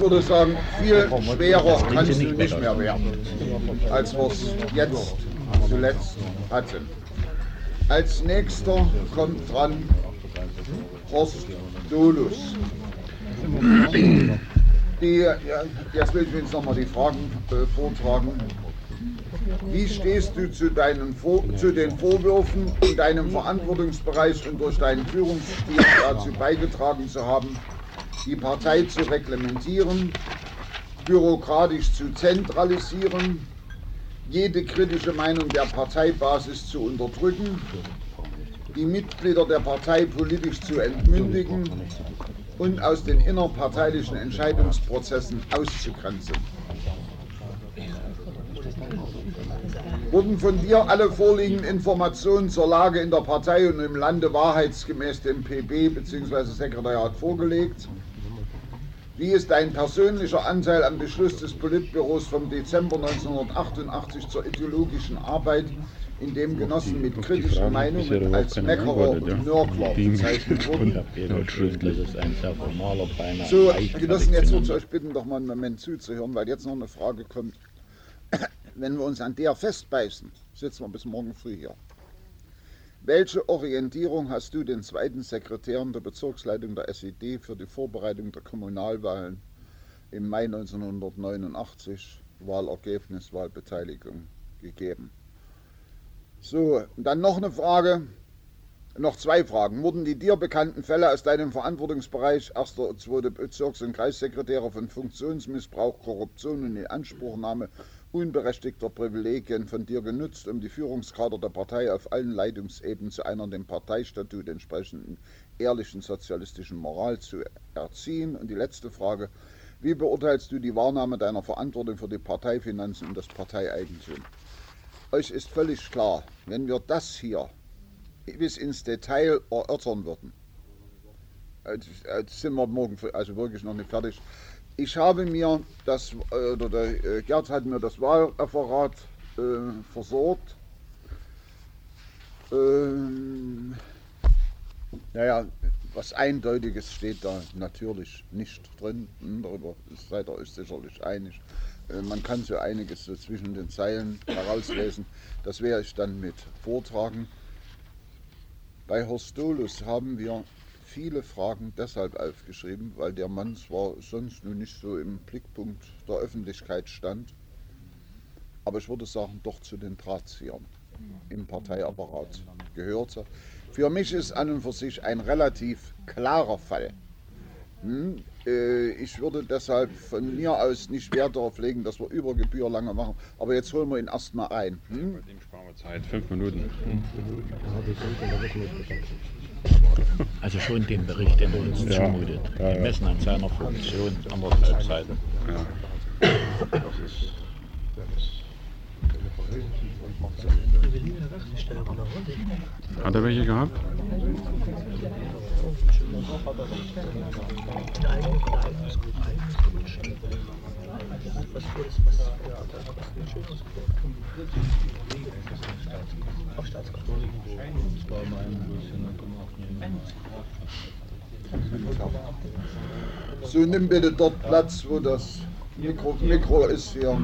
würde sagen, viel schwerer kann es nicht mehr werden, als wir es jetzt zuletzt hatten. Als nächster kommt dran Horst Dolus. Die, ja, jetzt will ich jetzt nochmal die Fragen äh, vortragen. Wie stehst du zu, deinen Vor zu den Vorwürfen, in deinem Verantwortungsbereich und durch deinen Führungsstil dazu beigetragen zu haben, die Partei zu reglementieren, bürokratisch zu zentralisieren, jede kritische Meinung der Parteibasis zu unterdrücken, die Mitglieder der Partei politisch zu entmündigen und aus den innerparteilichen Entscheidungsprozessen auszugrenzen. Wurden von dir alle vorliegenden Informationen zur Lage in der Partei und im Lande wahrheitsgemäß dem PB bzw. Sekretariat vorgelegt? Wie ist dein persönlicher Anteil am Beschluss des Politbüros vom Dezember 1988 zur ideologischen Arbeit, in dem Genossen mit kritischen Meinungen als Meckerer und Nörgler bezeichnet wurden? So, Genossen, jetzt würde ich euch bitten, doch mal einen Moment zuzuhören, weil jetzt noch eine Frage kommt. Wenn wir uns an der festbeißen, sitzen wir bis morgen früh hier. Welche Orientierung hast du den zweiten Sekretären der Bezirksleitung der SED für die Vorbereitung der Kommunalwahlen im Mai 1989, Wahlergebnis, Wahlbeteiligung gegeben? So, dann noch eine Frage, noch zwei Fragen. Wurden die dir bekannten Fälle aus deinem Verantwortungsbereich, erster und zweiter Bezirks- und Kreissekretäre von Funktionsmissbrauch, Korruption und Inanspruchnahme unberechtigter Privilegien von dir genutzt, um die Führungskader der Partei auf allen Leitungsebenen zu einer dem Parteistatut entsprechenden ehrlichen sozialistischen Moral zu erziehen? Und die letzte Frage, wie beurteilst du die Wahrnahme deiner Verantwortung für die Parteifinanzen und das Parteieigentum? Euch ist völlig klar, wenn wir das hier bis ins Detail erörtern würden, jetzt sind wir morgen also wirklich noch nicht fertig, ich habe mir das, oder der äh, Gerd hat mir das Wahlreferat äh, versorgt. Ähm, naja, was Eindeutiges steht da natürlich nicht drin. Hm, darüber seid ihr euch sicherlich einig. Äh, man kann so einiges so zwischen den Zeilen herauslesen. Das werde ich dann mit vortragen. Bei Horst Dolus haben wir viele Fragen deshalb aufgeschrieben, weil der Mann zwar sonst nun nicht so im Blickpunkt der Öffentlichkeit stand, aber ich würde sagen, doch zu den Drahtziehern im Parteiapparat gehörte. Für mich ist an und für sich ein relativ klarer Fall. Hm, äh, ich würde deshalb von mir aus nicht Wert darauf legen, dass wir über Gebühr lange machen. Aber jetzt holen wir ihn erstmal ein. Hm? Mit dem sparen wir Zeit, fünf Minuten. Also schon den Bericht, den er uns Ja. zumutet. Ja, ja. Gemessen an seiner Funktion, anderthalb Seiten. Ja. Das ist, Hat er welche gehabt? So, nimm bitte dort Platz, wo das Mikro, Mikro ist hier.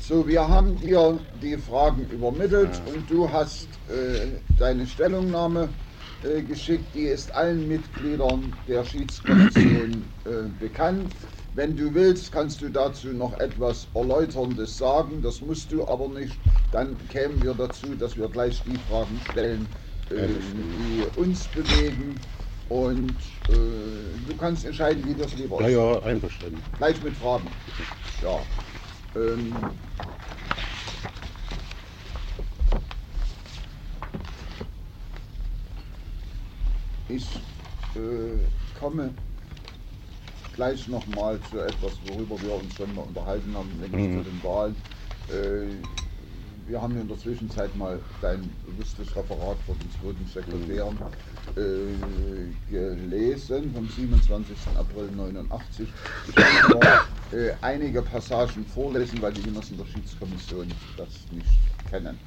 So, wir haben dir die Fragen übermittelt und du hast äh, deine Stellungnahme äh, geschickt. Die ist allen Mitgliedern der Schiedskommission äh, bekannt. Wenn du willst, kannst du dazu noch etwas Erläuterndes sagen. Das musst du aber nicht. Dann kämen wir dazu, dass wir gleich die Fragen stellen, äh, die uns bewegen. Und äh, du kannst entscheiden, wie das lieber Ja, ist. ja, einverstanden. Gleich mit Fragen. Ja. Ähm, ich äh, komme gleich nochmal zu etwas, worüber wir uns schon mal unterhalten haben, nämlich Mhm. zu den Wahlen. Äh, wir haben in der Zwischenzeit mal dein bewusstes Referat für den zweiten Sekretär äh, gelesen vom 27. April 89. Ich kann nur äh, einige Passagen vorlesen, weil die Genossen der Schiedskommission das nicht kennen.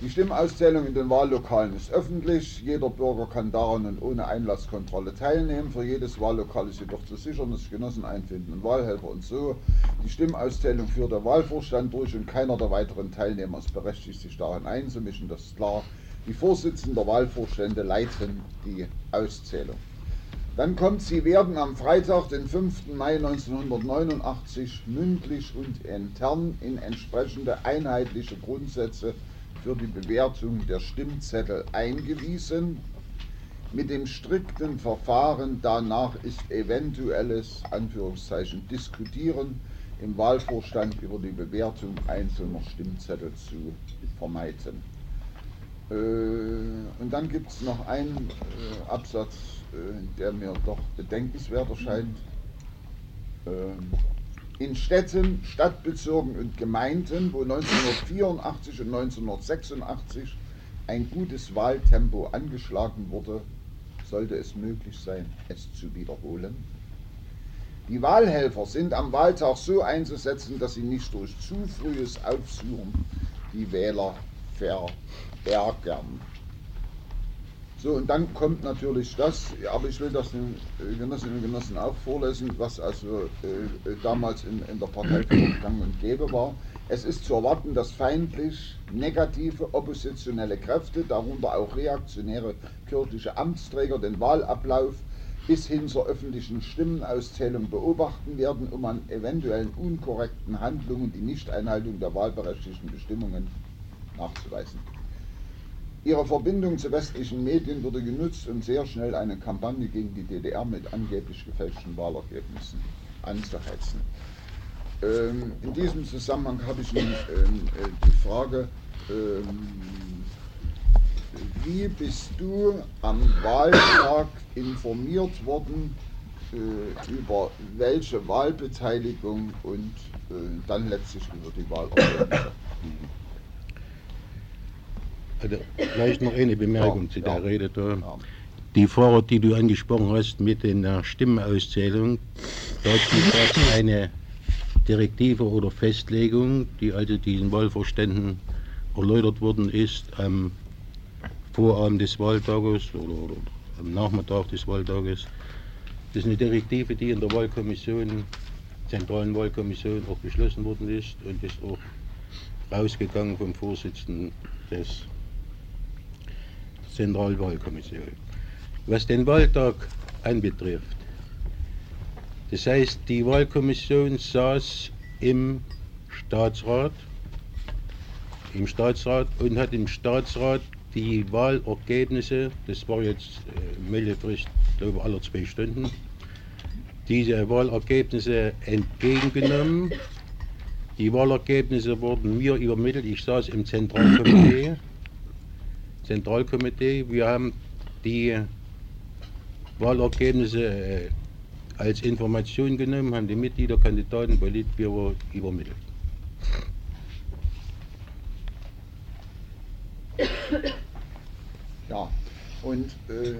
Die Stimmauszählung in den Wahllokalen ist öffentlich. Jeder Bürger kann daran und ohne Einlasskontrolle teilnehmen. Für jedes Wahllokal ist jedoch zu sichern, dass sich Genossen einfinden und Wahlhelfer und so. Die Stimmauszählung führt der Wahlvorstand durch und keiner der weiteren Teilnehmer ist berechtigt, sich daran einzumischen. Das ist klar. Die Vorsitzenden der Wahlvorstände leiten die Auszählung. Dann kommt, sie werden am Freitag, den 5. Mai 1989, mündlich und intern in entsprechende einheitliche Grundsätze für die Bewertung der Stimmzettel eingewiesen. Mit dem strikten Verfahren danach ist eventuelles Anführungszeichen Diskutieren im Wahlvorstand über die Bewertung einzelner Stimmzettel zu vermeiden. Äh, und dann gibt es noch einen äh, Absatz, äh, der mir doch bedenkenswert erscheint. Ähm, in Städten, Stadtbezirken und Gemeinden, wo 1984 und 1986 ein gutes Wahltempo angeschlagen wurde, sollte es möglich sein, es zu wiederholen. Die Wahlhelfer sind am Wahltag so einzusetzen, dass sie nicht durch zu frühes Aufsuchen die Wähler verärgern. So, und dann kommt natürlich das, aber ich will das den Genossinnen und Genossen auch vorlesen, was also äh, damals in, in der Partei gang und gäbe war. Es ist zu erwarten, dass feindlich negative oppositionelle Kräfte, darunter auch reaktionäre kirchliche Amtsträger, den Wahlablauf bis hin zur öffentlichen Stimmenauszählung beobachten werden, um an eventuellen unkorrekten Handlungen die Nichteinhaltung der wahlberechtigten Bestimmungen nachzuweisen. Ihre Verbindung zu westlichen Medien wurde genutzt, um sehr schnell eine Kampagne gegen die DDR mit angeblich gefälschten Wahlergebnissen anzuheizen. Ähm, in diesem Zusammenhang habe ich nun ähm, äh, die Frage, ähm, wie bist du am Wahltag informiert worden äh, über welche Wahlbeteiligung und äh, dann letztlich über die Wahlergebnisse? Also, vielleicht noch eine Bemerkung ja, zu der ja. Rede. Da. Ja. Die Fahrer, die du angesprochen hast mit der Stimmenauszählung, dazu gab es eine Direktive oder Festlegung, die also diesen Wahlvorständen erläutert worden ist am Vorabend des Wahltages oder, oder am Nachmittag des Wahltages. Das ist eine Direktive, die in der Wahlkommission, zentralen Wahlkommission auch beschlossen worden ist und ist auch rausgegangen vom Vorsitzenden des Zentralwahlkommission. Was den Wahltag anbetrifft, das heißt, die Wahlkommission saß im Staatsrat, im Staatsrat und hat im Staatsrat die Wahlergebnisse, das war jetzt äh, Meldefrist, glaube alle zwei Stunden, diese Wahlergebnisse entgegengenommen. Die Wahlergebnisse wurden mir übermittelt. Ich saß im Zentralkomitee Zentralkomitee. Wir haben die Wahlergebnisse äh, als Information genommen, haben die Mitglieder, Kandidaten, Politbüro übermittelt. Ja, und äh,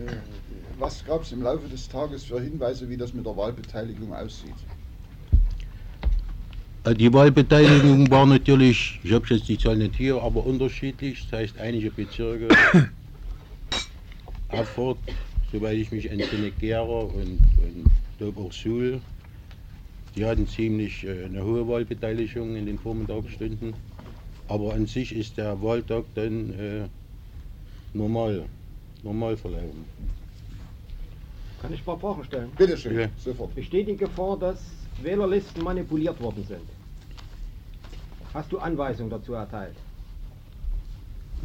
was gab es im Laufe des Tages für Hinweise, wie das mit der Wahlbeteiligung aussieht? Äh, die Wahlbeteiligung war natürlich, ich habe jetzt die Zahl nicht hier, aber unterschiedlich. Das heißt, einige Bezirke, Erfurt, soweit ich mich entsinne, Gera und, und Dobersul, die hatten ziemlich äh, eine hohe Wahlbeteiligung in den Vormittagsstunden. Aber an sich ist der Wahltag dann äh, normal, normal verlaufen. Kann ich ein paar Fragen stellen? Bitte schön, ja. sofort. Besteht die Gefahr, dass Wählerlisten manipuliert worden sind? Hast du Anweisungen dazu erteilt?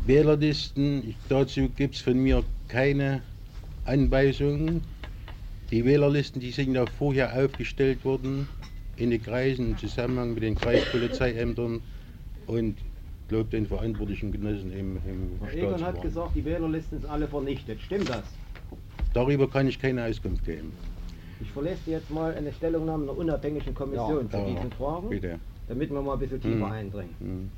Wählerlisten, dazu gibt es von mir keine Anweisungen. Die Wählerlisten, die sind ja vorher aufgestellt worden in den Kreisen im Zusammenhang mit den Kreispolizeiämtern und glaube den verantwortlichen Genossen im, im Herr Egon hat gesagt, die Wählerlisten sind alle vernichtet. Stimmt das? Darüber kann ich keine Auskunft geben. Ich verlässt jetzt mal eine Stellungnahme einer unabhängigen Kommission ja, zu diesen Fragen. Bitte damit wir mal ein bisschen tiefer mhm. eindringen. Mhm.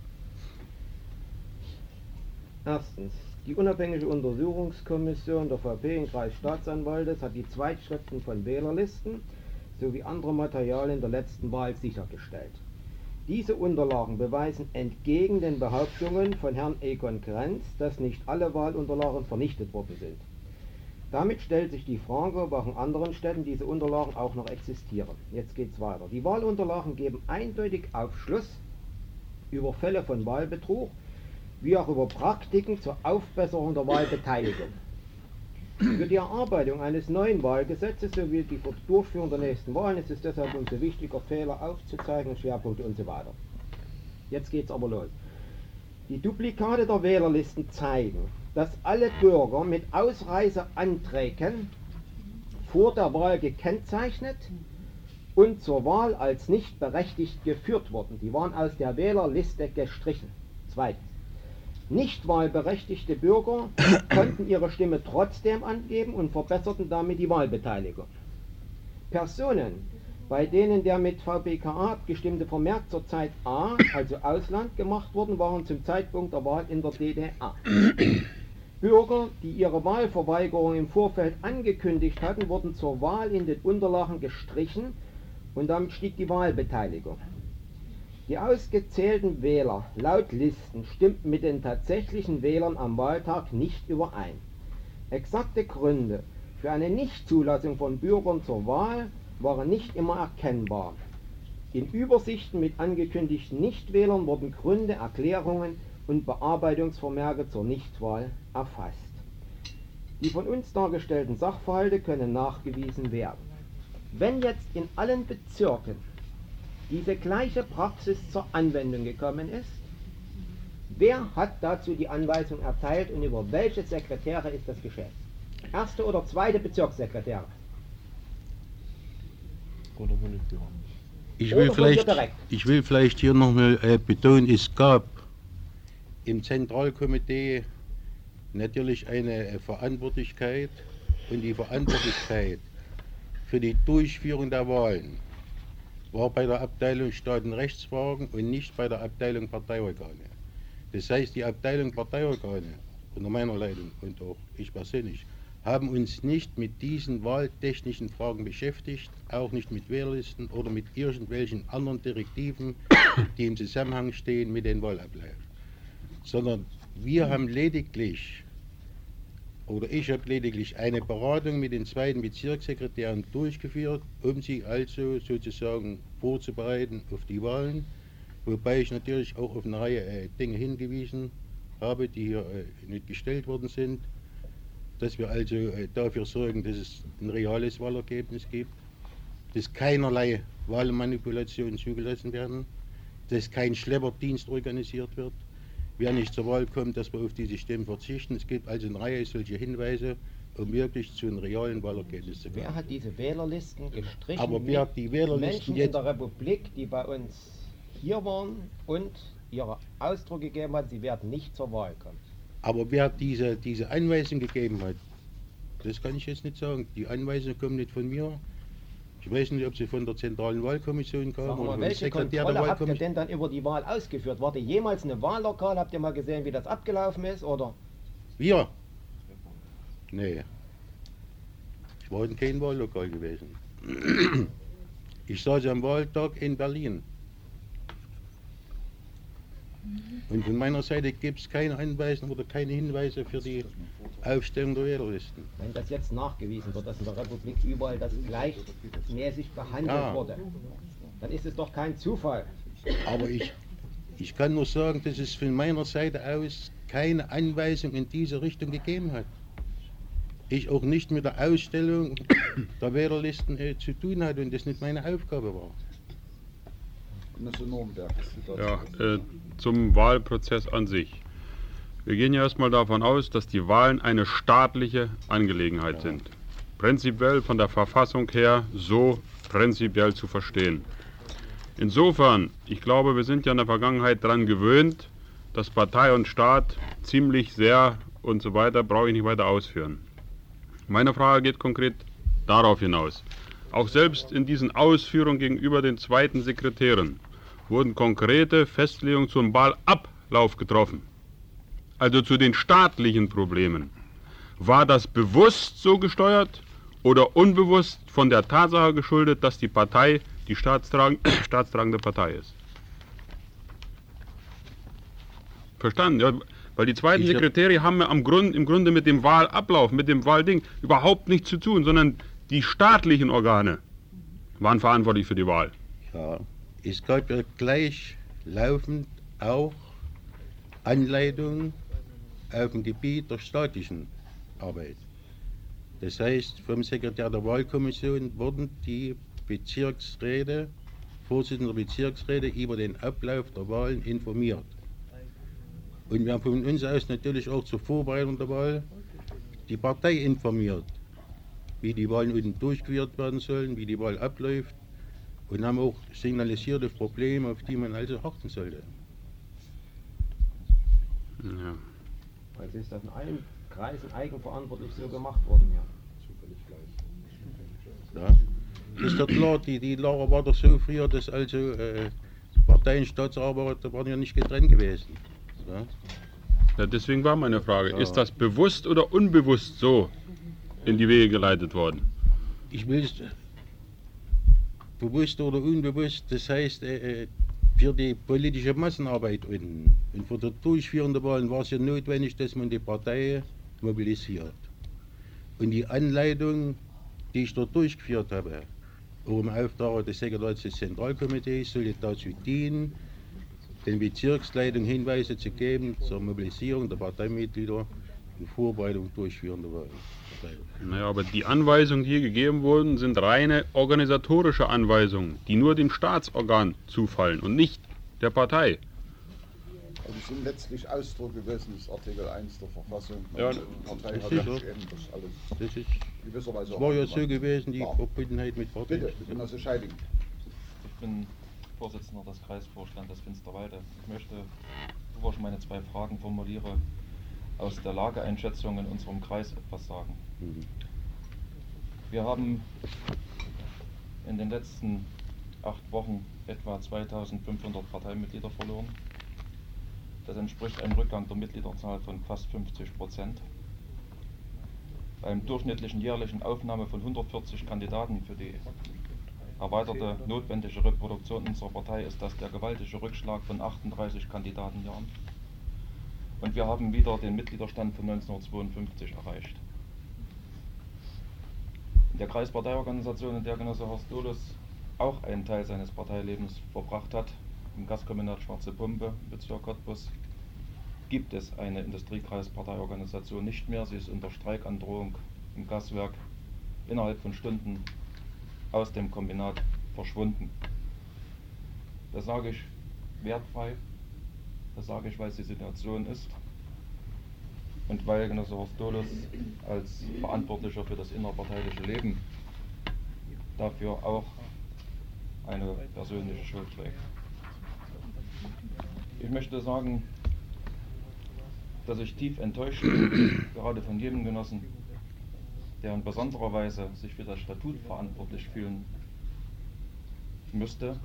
Erstens, die unabhängige Untersuchungskommission der VP in Kreisstaatsanwaltes hat die Zweitschriften von Wählerlisten sowie andere Materialien der letzten Wahl sichergestellt. Diese Unterlagen beweisen entgegen den Behauptungen von Herrn Egon Krenz, dass nicht alle Wahlunterlagen vernichtet worden sind. Damit stellt sich die Frage, ob auch in anderen Städten diese Unterlagen auch noch existieren. Jetzt geht es weiter. Die Wahlunterlagen geben eindeutig Aufschluss über Fälle von Wahlbetrug wie auch über Praktiken zur Aufbesserung der Wahlbeteiligung. Für die Erarbeitung eines neuen Wahlgesetzes sowie die Durchführung der nächsten Wahlen ist es deshalb umso wichtiger, Fehler aufzuzeigen, Schwerpunkte und so weiter. Jetzt geht es aber los. Die Duplikate der Wählerlisten zeigen, dass alle Bürger mit Ausreiseanträgen vor der Wahl gekennzeichnet und zur Wahl als nicht berechtigt geführt wurden. Die waren aus der Wählerliste gestrichen. Zweitens. Nicht wahlberechtigte Bürger konnten ihre Stimme trotzdem angeben und verbesserten damit die Wahlbeteiligung. Personen, bei denen der mit VBKA abgestimmte Vermerk zur Zeit A, also Ausland, gemacht worden, waren zum Zeitpunkt der Wahl in der DDR. Bürger, die ihre Wahlverweigerung im Vorfeld angekündigt hatten, wurden zur Wahl in den Unterlagen gestrichen und damit stieg die Wahlbeteiligung. Die ausgezählten Wähler laut Listen stimmten mit den tatsächlichen Wählern am Wahltag nicht überein. Exakte Gründe für eine Nichtzulassung von Bürgern zur Wahl waren nicht immer erkennbar. In Übersichten mit angekündigten Nichtwählern wurden Gründe, Erklärungen und Bearbeitungsvermerke zur Nichtwahl erfasst. Die von uns dargestellten Sachverhalte können nachgewiesen werden. Wenn jetzt in allen Bezirken diese gleiche Praxis zur Anwendung gekommen ist? Wer hat dazu die Anweisung erteilt und über welche Sekretäre ist das geschehen? Erste oder zweite Bezirkssekretäre? Ich will, vielleicht, ich will vielleicht hier nochmal äh, betonen, es gab im Zentralkomitee natürlich eine äh, Verantwortlichkeit und die Verantwortlichkeit für die Durchführung der Wahlen war bei der Abteilung Staatenrechtsfragen und nicht bei der Abteilung Parteiorgane. Das heißt, die Abteilung Parteiorgane unter meiner Leitung und auch ich persönlich haben uns nicht mit diesen wahltechnischen Fragen beschäftigt, auch nicht mit Wehrlisten oder mit irgendwelchen anderen Direktiven, die im Zusammenhang stehen mit den Wahlabläufen, sondern wir haben lediglich oder ich habe lediglich eine Beratung mit den zweiten Bezirkssekretären durchgeführt, um sie also sozusagen vorzubereiten auf die Wahlen, wobei ich natürlich auch auf eine Reihe äh, Dinge hingewiesen habe, die hier äh, nicht gestellt worden sind, dass wir also äh, dafür sorgen, dass es ein reales Wahlergebnis gibt, dass keinerlei Wahlmanipulationen zugelassen werden, dass kein Schlepperdienst organisiert wird, wer nicht zur Wahl kommt, dass wir auf diese Stimmen verzichten. Es gibt also eine Reihe solcher Hinweise, um wirklich zu einem realen Wahlergebnis zu kommen. Wer hat diese Wählerlisten gestrichen? Aber wer hat die Wählerlisten Menschen in der Republik, die bei uns hier waren und ihre Ausdruck gegeben hat, sie werden nicht zur Wahl kommen. Aber wer diese, diese Anweisung gegeben hat, das kann ich jetzt nicht sagen. Die Anweisung kommt nicht von mir, ich weiß nicht, ob sie von der Zentralen Wahlkommission kam Sag mal, welche Kontrolle habt ihr denn dann über die Wahl ausgeführt? War ihr jemals eine Wahllokal? Habt ihr mal gesehen, wie das abgelaufen ist? Oder? Wir? Nee. Ich war in kein Wahllokal gewesen. Ich saß am Wahltag in Berlin. Und von meiner Seite gibt es keine Anweisung oder keine Hinweise für die Aufstellung der Wählerlisten. Wenn das jetzt nachgewiesen wird, dass in der Republik überall das gleichmäßig behandelt ja. wurde, dann ist es doch kein Zufall. Aber ich, ich kann nur sagen, dass es von meiner Seite aus keine Anweisung in diese Richtung gegeben hat. Ich auch nicht mit der Ausstellung der Wählerlisten äh, zu tun hatte und das nicht meine Aufgabe war. Ja, äh, zum Wahlprozess an sich. Wir gehen ja erstmal davon aus, dass die Wahlen eine staatliche Angelegenheit sind. Prinzipiell von der Verfassung her so prinzipiell zu verstehen. Insofern, ich glaube, wir sind ja in der Vergangenheit daran gewöhnt, dass Partei und Staat ziemlich sehr und so weiter, brauche ich nicht weiter ausführen. Meine Frage geht konkret darauf hinaus. Auch selbst in diesen Ausführungen gegenüber den zweiten Sekretären wurden konkrete Festlegungen zum Wahlablauf getroffen. also zu den staatlichen Problemen. War das bewusst so gesteuert oder unbewusst von der Tatsache geschuldet, dass die Partei die staatstrag staatstragende Partei ist? Verstanden? Ja, weil die zweiten Ich hab- Sekretäre haben ja am Grund, im Grunde mit dem Wahlablauf, mit dem Wahlding überhaupt nichts zu tun, sondern die staatlichen Organe waren verantwortlich für die Wahl. Ja, es gab ja gleich laufend auch Anleitungen auf dem Gebiet der staatlichen Arbeit. Das heißt, vom Sekretär der Wahlkommission wurden die Bezirksräte, Vorsitzende der Bezirksräte über den Ablauf der Wahlen informiert. Und wir haben von uns aus natürlich auch zur Vorbereitung der Wahl die Partei informiert, wie die Wahlen unten durchgeführt werden sollen, wie die Wahl abläuft und haben auch signalisierte Probleme, auf die man also achten sollte. Ja. Also ist das in allen Kreisen eigenverantwortlich so gemacht worden, ja. Ja. Ist doch klar, die, die Lage war doch so früher, dass also äh, Parteien, Staatsarbeiter waren ja nicht getrennt gewesen. Ja. Ja, deswegen war meine Frage, Ja. ist das bewusst oder unbewusst so in die Wege geleitet worden? Ich will es bewusst oder unbewusst, das heißt, äh, äh, für die politische Massenarbeit unten und für die durchführende Wahlen war es ja notwendig, dass man die Partei mobilisiert. Und die Anleitung, die ich dort durchgeführt habe, auch im Auftrag des Sekretärs des Zentralkomitees, sollte dazu dienen, den Bezirksleitungen Hinweise zu geben zur Mobilisierung der Parteimitglieder und Vorbereitung durchführender Wahlen. Naja, aber die Anweisungen, die hier gegeben wurden, sind reine organisatorische Anweisungen, die nur dem Staatsorgan zufallen und nicht der Partei. Also es sind letztlich Ausdruck gewesen des Artikel 1 der Verfassung. Ja, die Partei hat sich eben das alles Das ist gewisserweise Es war ja auch so gewesen, die. Verbundenheit mit Partei. Bitte, Genosse Scheiding. Ich bin Vorsitzender des Kreisvorstandes Finsterwalde. Ich möchte, bevor ich meine zwei Fragen formuliere, aus der Lageeinschätzung in unserem Kreis etwas sagen. Mhm. Wir haben in den letzten acht Wochen etwa 2500 Parteimitglieder verloren. Das entspricht einem Rückgang der Mitgliederzahl von fast 50 Prozent. Beim durchschnittlichen jährlichen Aufnahme von 140 Kandidaten für die erweiterte notwendige Reproduktion unserer Partei ist das der gewaltige Rückschlag von 38 Kandidatenjahren. Und wir haben wieder den Mitgliederstand von 1952 erreicht. In der Kreisparteiorganisation, in der Genosse Horst Dulles auch einen Teil seines Parteilebens verbracht hat, im Gaskombinat Schwarze Pumpe, Bezirk Cottbus, gibt es eine Industriekreisparteiorganisation nicht mehr. Sie ist unter Streikandrohung im Gaswerk innerhalb von Stunden aus dem Kombinat verschwunden. Das sage ich wertfrei, das sage ich, weil es die Situation ist und weil Genosse Horst Dulles als Verantwortlicher für das innerparteiliche Leben dafür auch eine persönliche Schuld trägt. Ich möchte sagen, dass ich tief enttäuscht bin, gerade von jedem Genossen, der in besonderer Weise sich für das Statut verantwortlich fühlen müsste,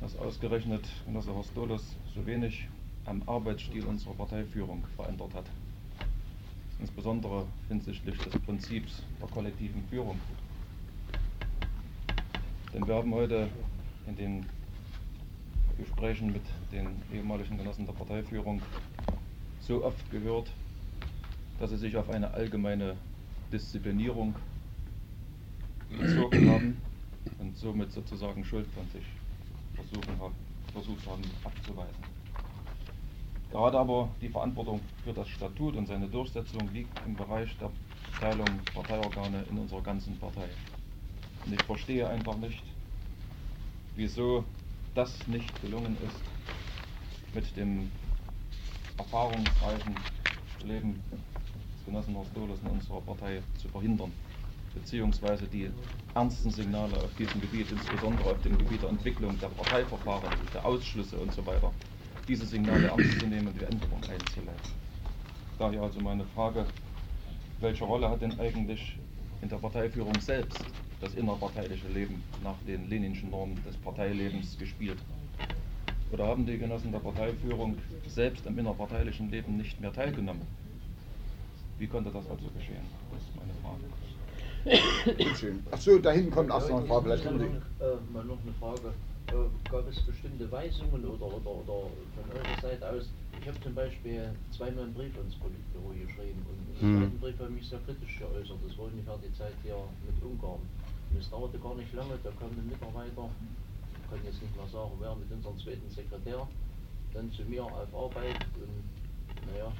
dass ausgerechnet Genosse Horst Dulles so wenig am Arbeitsstil unserer Parteiführung verändert hat. Insbesondere hinsichtlich des Prinzips der kollektiven Führung. Denn wir haben heute in den Gesprächen mit den ehemaligen Genossen der Parteiführung so oft gehört, dass sie sich auf eine allgemeine Disziplinierung bezogen haben und somit sozusagen Schuld von sich versuchen versucht haben abzuweisen. Gerade aber die Verantwortung für das Statut und seine Durchsetzung liegt im Bereich der Teilung Parteiorgane in unserer ganzen Partei. Und ich verstehe einfach nicht, wieso das nicht gelungen ist, mit dem erfahrungsreichen Leben des Genossen Horst Dohles in unserer Partei zu verhindern, beziehungsweise die ernsten Signale auf diesem Gebiet, insbesondere auf dem Gebiet der Entwicklung der Parteiverfahren, der Ausschlüsse und so weiter, diese Signale ernst zu nehmen und die Änderung einzuleiten. Daher also meine Frage, welche Rolle hat denn eigentlich in der Parteiführung selbst das innerparteiliche Leben nach den Leninschen Normen des Parteilebens gespielt? Oder haben die Genossen der Parteiführung selbst am innerparteilichen Leben nicht mehr teilgenommen? Wie konnte das also geschehen? Das ist meine Frage. Achso, da hinten kommt erst noch eine Frage. Vielleicht noch, äh, mal noch eine Frage. Äh, gab es bestimmte Weisungen oder, oder, oder von eurer Seite aus? Ich habe zum Beispiel zweimal einen Brief ans Politbüro geschrieben und im hm. zweiten Brief habe ich mich sehr kritisch geäußert. Das war ungefähr die Zeit hier mit Ungarn. Und es dauerte gar nicht lange, da kam ein Mitarbeiter, ich kann jetzt nicht mehr sagen, wer mit unserem zweiten Sekretär, dann zu mir auf Arbeit und naja,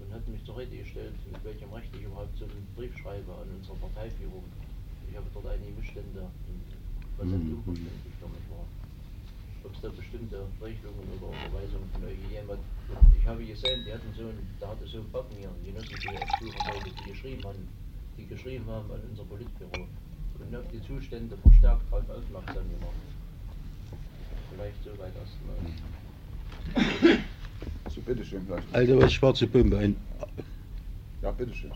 und hat mich zur Rede gestellt, mit welchem Recht ich überhaupt so einen Brief schreibe an unsere Parteiführung. Ich habe dort einige Missstände, was mhm. unverständlich damit war. Ob es da bestimmte Regelungen oder Überweisungen von euch hat. Ich habe gesehen, die hatten so einen, da hatte so einen Backen hier, die Genossen, die die geschrieben haben, die geschrieben haben an unser Politbüro und auf die Zustände verstärkt darauf aufmerksam gemacht. Vielleicht soweit erstmal. So, bitteschön, vielleicht. Also was Schwarze Pumpe ein. Ja, bitteschön.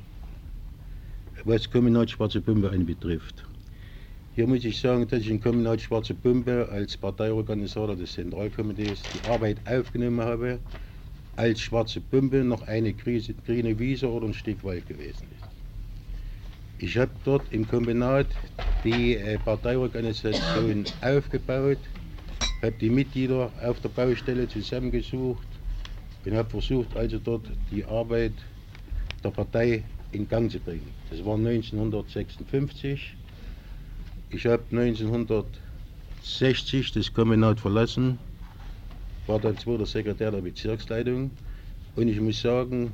Was Kommunal Schwarze Pumpe anbetrifft. Hier muss ich sagen, dass ich in Kommunal Schwarze Pumpe als Parteiorganisator des Zentralkomitees die Arbeit aufgenommen habe, als Schwarze Pumpe noch eine grüne Wiese oder ein Stück Wald gewesen ist. Ich habe dort im Kombinat die äh, Parteiorganisation aufgebaut, habe die Mitglieder auf der Baustelle zusammengesucht, und habe versucht, also dort die Arbeit der Partei in Gang zu bringen. Das war 1956. Ich habe 1960 das Kombinat verlassen, war dann zweiter Sekretär der Bezirksleitung und ich muss sagen,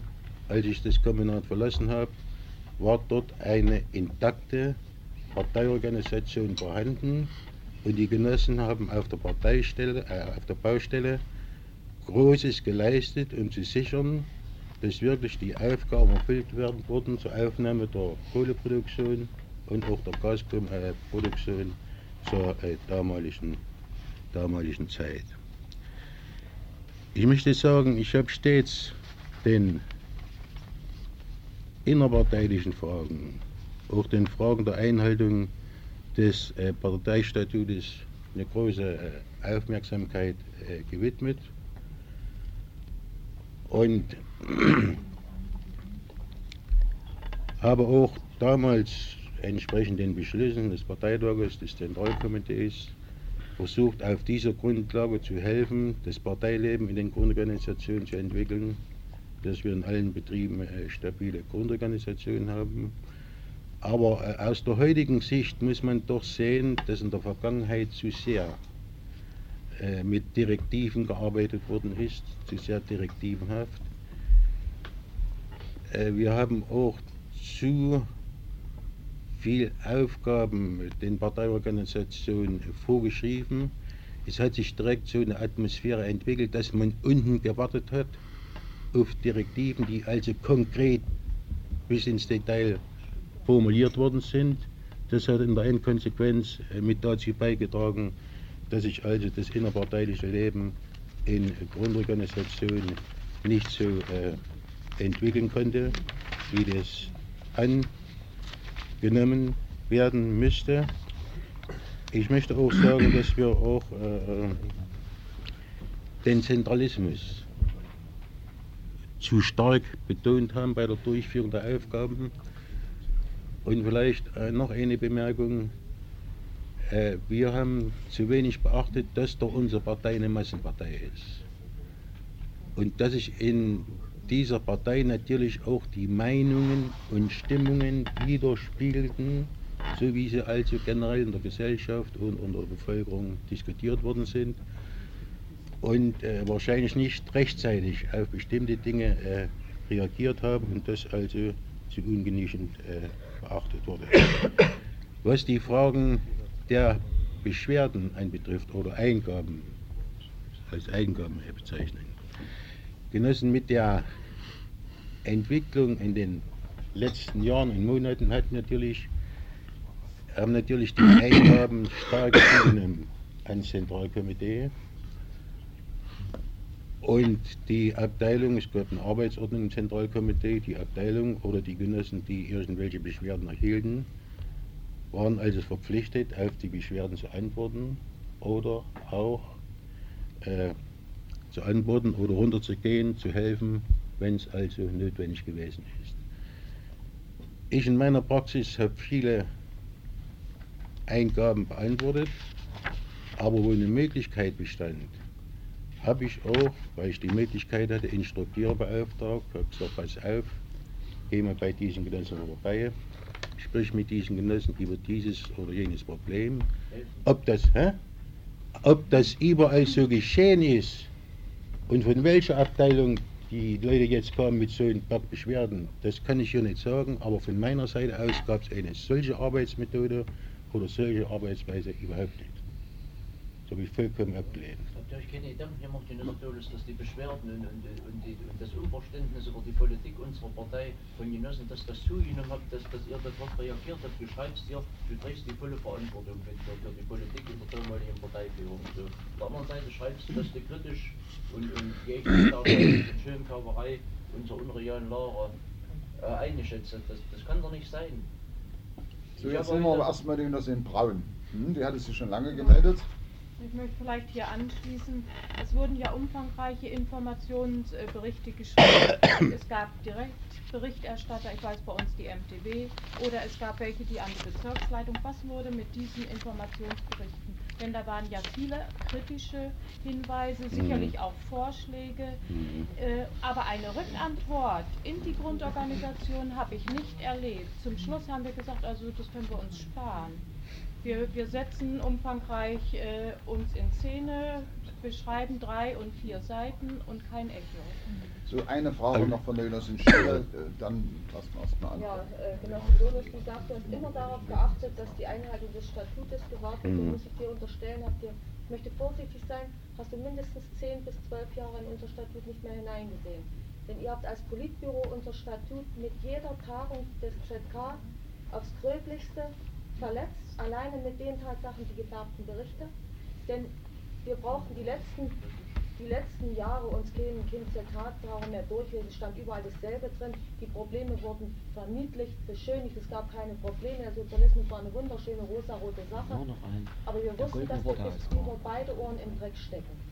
als ich das Kombinat verlassen habe, war dort eine intakte Parteiorganisation vorhanden und die Genossen haben auf der, Parteistelle, äh, auf der Baustelle Großes geleistet, um zu sichern, dass wirklich die Aufgaben erfüllt werden wurden zur Aufnahme der Kohleproduktion und auch der Gasproduktion zur äh, damaligen, damaligen Zeit. Ich möchte sagen, ich habe stets den innerparteilichen Fragen, auch den Fragen der Einhaltung des äh, Parteistatutes eine große äh, Aufmerksamkeit äh, gewidmet. Und habe auch damals entsprechend den Beschlüssen des Parteitages, des Zentralkomitees versucht, auf dieser Grundlage zu helfen, das Parteileben in den Grundorganisationen zu entwickeln, dass wir in allen Betrieben eine stabile Grundorganisation haben. Aber äh, aus der heutigen Sicht muss man doch sehen, dass in der Vergangenheit zu sehr äh, mit Direktiven gearbeitet worden ist, zu sehr direktivenhaft. Äh, wir haben auch zu viel Aufgaben den Parteiorganisationen vorgeschrieben. Es hat sich direkt so eine Atmosphäre entwickelt, dass man unten gewartet hat auf Direktiven, die also konkret bis ins Detail formuliert worden sind. Das hat in der Endkonsequenz äh, mit dazu beigetragen, dass sich also das innerparteiliche Leben in Grundorganisationen nicht so äh, entwickeln konnte, wie das angenommen werden müsste. Ich möchte auch sagen, dass wir auch äh, äh den Zentralismus zu stark betont haben bei der Durchführung der Aufgaben. Und vielleicht äh, noch eine Bemerkung. Äh, wir haben zu wenig beachtet, dass doch unsere Partei eine Massenpartei ist. Und dass sich in dieser Partei natürlich auch die Meinungen und Stimmungen widerspiegelten, so wie sie also generell in der Gesellschaft und unter der Bevölkerung diskutiert worden sind und äh, wahrscheinlich nicht rechtzeitig auf bestimmte Dinge äh, reagiert haben und das also zu ungenügend äh, beachtet wurde. Was die Fragen der Beschwerden anbetrifft oder Eingaben, als Eingaben bezeichnen, Genossen mit der Entwicklung in den letzten Jahren und Monaten hat natürlich, haben natürlich die Eingaben stark zugenommen ans Zentralkomitee. Und die Abteilung, es gab eine Arbeitsordnung im Zentralkomitee, die Abteilung oder die Genossen, die irgendwelche Beschwerden erhielten, waren also verpflichtet, auf die Beschwerden zu antworten oder auch äh, zu antworten oder runterzugehen, zu helfen, wenn es also notwendig gewesen ist. Ich in meiner Praxis habe viele Eingaben beantwortet, aber wo eine Möglichkeit bestand, habe ich auch, weil ich die Möglichkeit hatte, Instruktierer beauftragt, habe gesagt, pass auf, geh mal bei diesen Genossen vorbei, sprich mit diesen Genossen über dieses oder jenes Problem. Ob das, hä? ob das überall so geschehen ist und von welcher Abteilung die Leute jetzt kamen mit so ein paar Beschwerden, das kann ich hier nicht sagen, aber von meiner Seite aus gab es eine solche Arbeitsmethode oder solche Arbeitsweise überhaupt nicht. Das habe ich vollkommen abgelehnt. Habt ihr euch keine Gedanken gemacht, Herr Nürnberg, dass die Beschwerden und, und, und, die, und, das Unverständnis über die Politik unserer Partei von Genossen, dass das zugenommen habt, dass, dass ihr darauf reagiert habt? Du schreibst dir, du trägst die volle Verantwortung für, für die Politik in der damaligen Parteiführung. So. Auf der anderen Seite schreibst du, dass du kritisch und, und gegen die Schönkauferei unserer unrealen Lage äh, eingeschätzt hast. Das, das kann doch nicht sein. So, jetzt sehen wir aber erstmal den in Braun. Hm, die hatte sich schon lange gemeldet. Ich möchte vielleicht hier anschließen, es wurden ja umfangreiche Informationsberichte geschrieben. Es gab direkt Berichterstatter, ich weiß bei uns die MTW, oder es gab welche, die an die Bezirksleitung. Was wurde mit diesen Informationsberichten? Denn da waren ja viele kritische Hinweise, sicherlich auch Vorschläge, äh, aber eine Rückantwort in die Grundorganisation habe ich nicht erlebt. Zum Schluss haben wir gesagt, also das können wir uns sparen. Wir, wir setzen umfangreich äh, uns in Szene, beschreiben drei und vier Seiten und kein Echo. So, eine Frage noch von der Genossin Schiller, äh, dann lassen wir erstmal an. Ja, äh, Genossin Donis, du sagst, du hast immer darauf geachtet, dass die Einhaltung des Statutes gewahrt wird. Mhm. muss ich dir unterstellen, habt ihr, ich möchte vorsichtig sein, hast du mindestens 10 bis 12 Jahre in unser Statut nicht mehr hineingesehen. Denn ihr habt als Politbüro unser Statut mit jeder Tagung des ZK aufs Gröblichste verletzt, alleine mit den Tatsachen, die gefärbten Berichte. Denn wir brauchten die letzten, die letzten Jahre uns keinen Kind Zitatpaare mehr durchlesen, es stand überall dasselbe drin. Die Probleme wurden verniedlicht, beschönigt, es gab keine Probleme. Der Sozialismus war eine wunderschöne rosarote Sache. Aber wir wussten, dass wir bis über beide Ohren im Dreck stecken.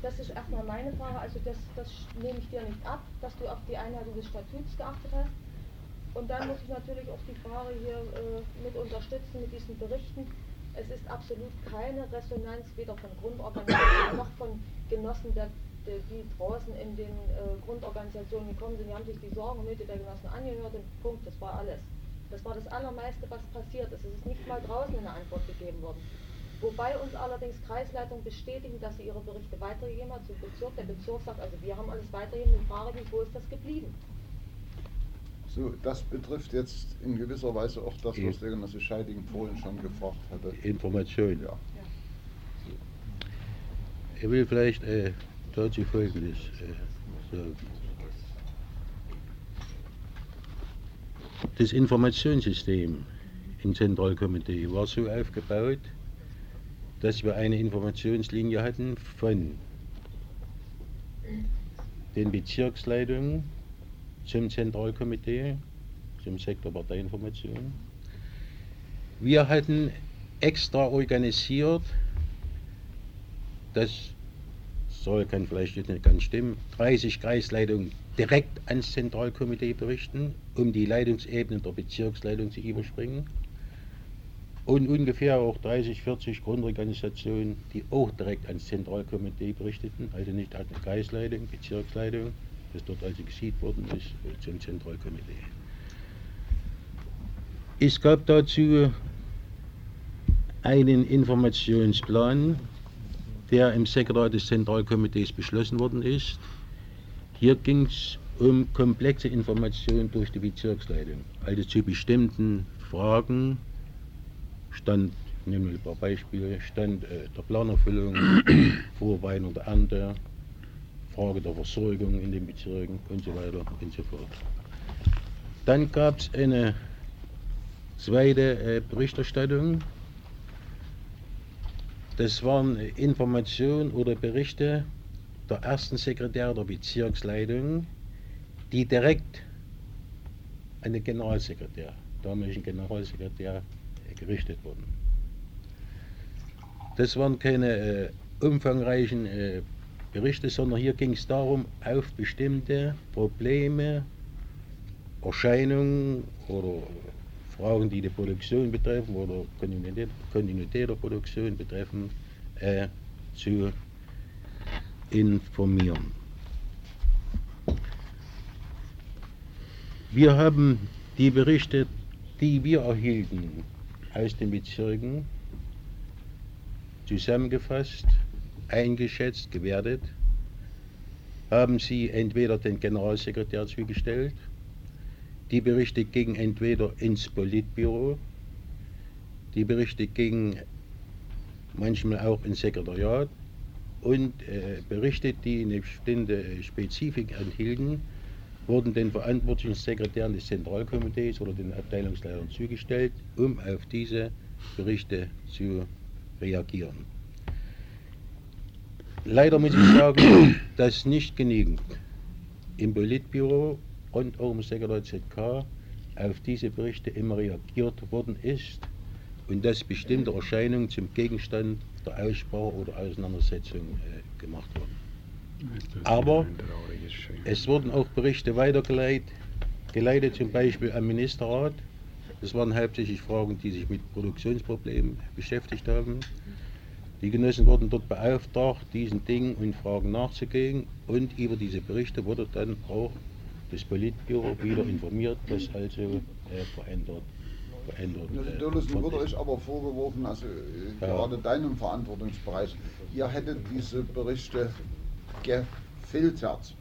Das ist erstmal meine Frage, also das, das nehme ich dir nicht ab, dass du auf die Einhaltung des Statuts geachtet hast. Und dann muss ich natürlich auch die Frage hier äh, mit unterstützen mit diesen Berichten. Es ist absolut keine Resonanz weder von Grundorganisationen noch von Genossen, der, der, die draußen in den äh, Grundorganisationen gekommen sind. Die haben sich die Sorgen und der Genossen angehört und Punkt, das war alles. Das war das Allermeiste, was passiert ist. Es ist nicht mal draußen eine Antwort gegeben worden. Wobei uns allerdings Kreisleitung bestätigen, dass sie ihre Berichte weitergegeben hat zum Bezirk. Der Bezirk sagt, also wir haben alles weitergegeben. Die Frage ist, wo ist das geblieben? So, das betrifft jetzt in gewisser Weise auch das, was der Genosse Scheiding vorhin schon gefragt hatte. Information. Ja. Ich will vielleicht äh, dazu Folgendes äh, sagen. Das Informationssystem im Zentralkomitee war so aufgebaut, dass wir eine Informationslinie hatten von den Bezirksleitungen zum Zentralkomitee, zum Sektor Parteiinformation. Wir hatten extra organisiert, das soll, kann vielleicht nicht ganz stimmen, 30 Kreisleitungen direkt ans Zentralkomitee berichten, um die Leitungsebene der Bezirksleitung zu überspringen. Und ungefähr auch 30, 40 Grundorganisationen, die auch direkt ans Zentralkomitee berichteten, also nicht an die Kreisleitung, Bezirksleitung, das dort also gesieht worden ist, äh, zum Zentralkomitee. Es gab dazu einen Informationsplan, der im Sekretariat des Zentralkomitees beschlossen worden ist. Hier ging es um komplexe Informationen durch die Bezirksleitung, also zu bestimmten Fragen stand, nehmen wir ein paar Beispiele, stand äh, der Planerfüllung, Vorwein und Ernte, Frage der Versorgung in den Bezirken und so weiter und so fort. Dann gab es eine zweite äh, Berichterstattung. Das waren Informationen oder Berichte der ersten Sekretär der Bezirksleitung, die direkt an den Generalsekretär, damaligen Generalsekretär, äh, gerichtet wurden. Das waren keine äh, umfangreichen äh, Berichte, sondern hier ging es darum, auf bestimmte Probleme, Erscheinungen oder Fragen, die die Produktion betreffen oder Kontinuität, der Produktion betreffen, äh, zu informieren. Wir haben die Berichte, die wir erhielten aus den Bezirken, zusammengefasst, eingeschätzt, gewertet, haben sie entweder den Generalsekretär zugestellt, die Berichte gingen entweder ins Politbüro, die Berichte gingen manchmal auch ins Sekretariat und äh, Berichte, die eine bestimmte Spezifik enthielten, wurden den verantwortlichen Sekretären des Zentralkomitees oder den Abteilungsleitern zugestellt, um auf diese Berichte zu reagieren. Leider muss ich sagen, dass nicht genügend im Politbüro und auch im Sekretariat ZK auf diese Berichte immer reagiert worden ist und dass bestimmte Erscheinungen zum Gegenstand der Aussprache oder Auseinandersetzung äh, gemacht wurden. Aber es wurden auch Berichte weitergeleitet, geleitet zum Beispiel am Ministerrat. Das waren hauptsächlich Fragen, die sich mit Produktionsproblemen beschäftigt haben. Die Genossen wurden dort beauftragt, diesen Dingen und Fragen nachzugehen und über diese Berichte wurde dann auch das Politbüro wieder informiert, was also äh, verändert verändert. Äh, wurde euch aber vorgeworfen, also äh, ja. gerade deinem Verantwortungsbereich, ihr hättet diese Berichte gefiltert.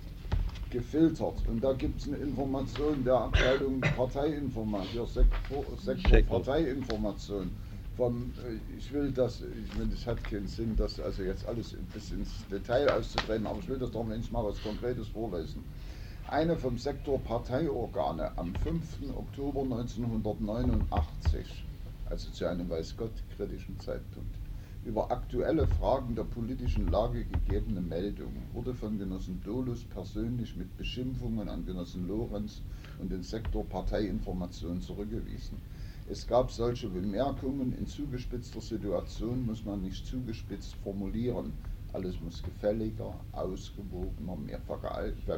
Gefiltert. Und da gibt es eine Information der Abteilung Parteiinformation, Sektor, Sektor Parteiinformation. Vom, äh, ich will das, ich meine, es hat keinen Sinn, das also jetzt alles bis ins Detail auszutrennen, aber ich will das doch wenigstens mal was Konkretes vorlesen eine vom Sektor Parteiorgane am 5. Oktober 1989, also zu einem weiß Gott kritischen Zeitpunkt, über aktuelle Fragen der politischen Lage gegebene Meldung wurde von Genossen Dolus persönlich mit Beschimpfungen an Genossen Lorenz und den Sektor Parteiinformation zurückgewiesen. Es gab solche Bemerkungen, in zugespitzter Situation muss man nicht zugespitzt formulieren, alles muss gefälliger, ausgewogener, mehr,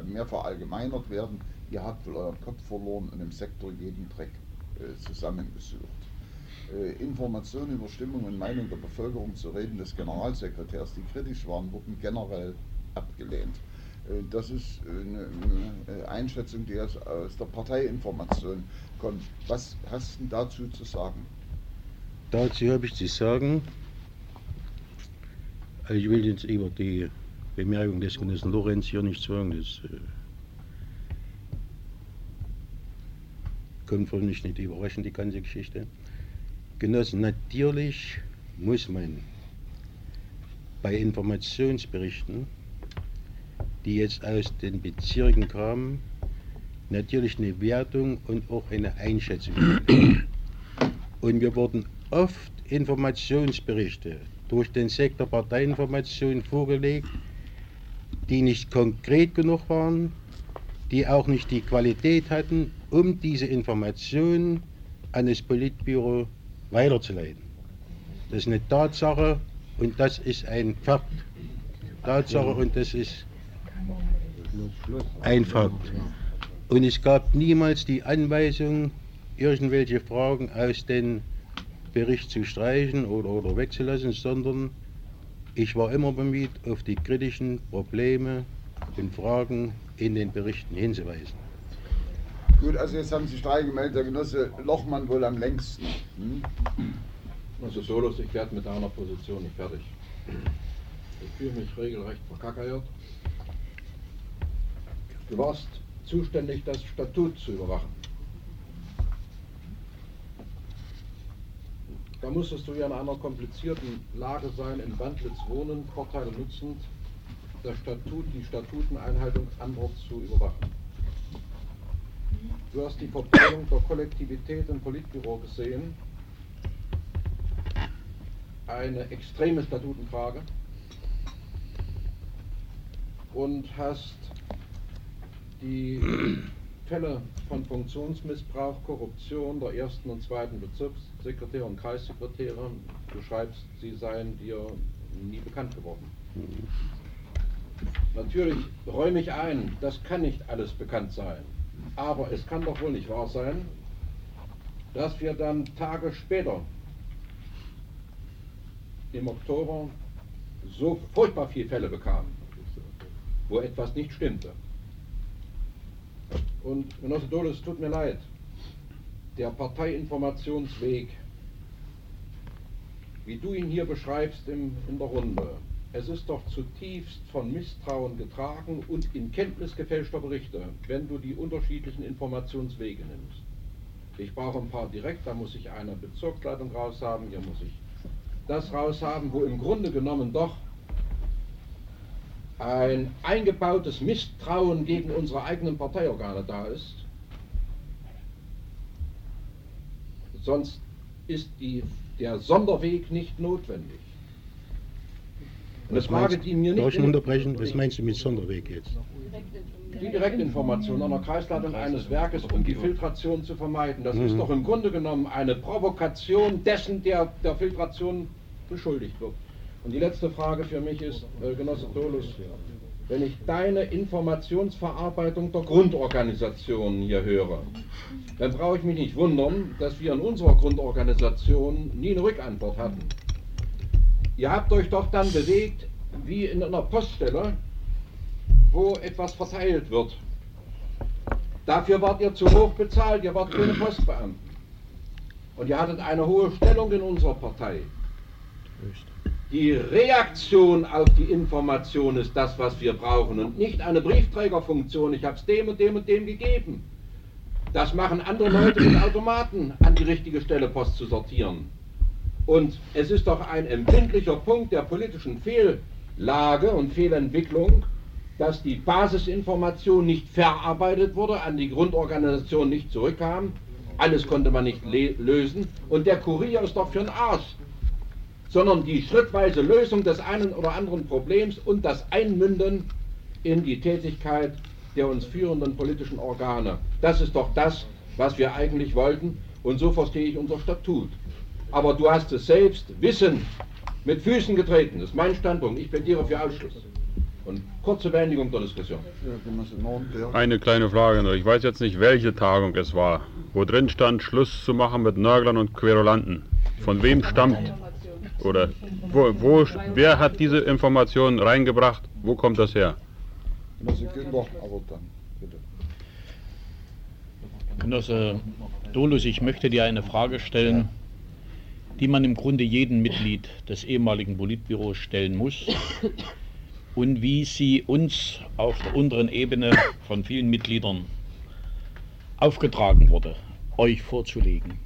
mehr verallgemeinert werden. Ihr habt wohl euren Kopf verloren und im Sektor jeden Dreck äh, zusammengesucht. Äh, Informationen über Stimmung und Meinung der Bevölkerung zu Reden des Generalsekretärs, die kritisch waren, wurden generell abgelehnt. Äh, das ist eine, eine Einschätzung, die aus, der Parteiinformation kommt. Was hast du dazu zu sagen? Dazu habe ich zu sagen, also ich will jetzt über die Bemerkung des Genossen Lorenz hier nicht sagen, das äh, kommt für mich nicht überraschend, die ganze Geschichte. Genossen, natürlich muss man bei Informationsberichten, die jetzt aus den Bezirken kamen, natürlich eine Wertung und auch eine Einschätzung. Und wir wurden oft Informationsberichte durch den Sektor Parteiinformation vorgelegt, die nicht konkret genug waren, die auch nicht die Qualität hatten, um diese Informationen an das Politbüro weiterzuleiten. Das ist eine Tatsache und das ist ein Fakt. Tatsache und das ist ein Fakt. Und es gab niemals die Anweisung, irgendwelche Fragen aus den Bericht zu streichen oder, oder wegzulassen, sondern ich war immer bemüht, auf die kritischen Probleme und Fragen in den Berichten hinzuweisen. Gut, also jetzt haben sich drei gemeldet, der Genosse Lochmann wohl am längsten. Hm? Also Solos, ich werde mit einer Position nicht fertig. Ich fühle mich regelrecht verkackeiert. Du warst zuständig, das Statut zu überwachen. Da musstest du ja in einer komplizierten Lage sein, in Wandlitz wohnen, Vorteile nutzend, das Statut, die Statuteneinhaltung anderer zu überwachen. Du hast die Verteilung der Kollektivität im Politbüro gesehen, eine extreme Statutenfrage und hast die Fälle von Funktionsmissbrauch, Korruption der ersten und zweiten Bezirkssekretäre und Kreissekretäre, du schreibst, sie seien dir nie bekannt geworden. Natürlich räume ich ein, das kann nicht alles bekannt sein. Aber es kann doch wohl nicht wahr sein, dass wir dann Tage später, im Oktober, so furchtbar viele Fälle bekamen, wo etwas nicht stimmte. Und Genosse Dole, tut mir leid, der Parteiinformationsweg, wie du ihn hier beschreibst im, in der Runde, es ist doch zutiefst von Misstrauen getragen und in Kenntnis gefälschter Berichte, wenn du die unterschiedlichen Informationswege nimmst. Ich brauche ein paar direkt, da muss ich eine Bezirksleitung raushaben, hier muss ich das raushaben, wo im Grunde genommen doch ein eingebautes Misstrauen gegen unsere eigenen Parteiorgane da ist. Sonst ist die, der Sonderweg nicht notwendig. Und das frage die mir nicht. unterbrechen, was meinst du mit Sonderweg jetzt? Die Direktinformation an der Kreisleitung eines Werkes, um die Filtration zu vermeiden. Das mhm. ist doch im Grunde genommen eine Provokation dessen, der der Filtration beschuldigt wird. Und die letzte Frage für mich ist, äh, Genosse Dolus, wenn ich deine Informationsverarbeitung der Grundorganisation hier höre, dann brauche ich mich nicht wundern, dass wir in unserer Grundorganisation nie eine Rückantwort hatten. Ihr habt euch doch dann bewegt wie in einer Poststelle, wo etwas verteilt wird. Dafür wart ihr zu hoch bezahlt, ihr wart keine Postbeamten. Und ihr hattet eine hohe Stellung in unserer Partei. Die Reaktion auf die Information ist das, was wir brauchen und nicht eine Briefträgerfunktion. Ich habe es dem und dem und dem gegeben. Das machen andere Leute mit Automaten, an die richtige Stelle Post zu sortieren. Und es ist doch ein empfindlicher Punkt der politischen Fehllage und Fehlentwicklung, dass die Basisinformation nicht verarbeitet wurde, an die Grundorganisation nicht zurückkam. Alles konnte man nicht lösen. Und der Kurier ist doch für den Arsch. Sondern die schrittweise Lösung des einen oder anderen Problems und das Einmünden in die Tätigkeit der uns führenden politischen Organe. Das ist doch das, was wir eigentlich wollten. Und so verstehe ich unser Statut aber du hast es selbst Wissen mit Füßen getreten. Das ist mein Standpunkt. Ich plädiere für Ausschluss. Und kurze Beendigung der Diskussion. Eine kleine Frage noch. Ich weiß jetzt nicht, welche Tagung es war, wo drin stand, Schluss zu machen mit Nörglern und Querulanten. Von wem stammt oder wo, wo, wer hat diese Informationen reingebracht? Wo kommt das her? Genosse Dolus, ich möchte dir eine Frage stellen die man im Grunde jedem Mitglied des ehemaligen Politbüros stellen muss und wie sie uns auf der unteren Ebene von vielen Mitgliedern aufgetragen wurde, euch vorzulegen.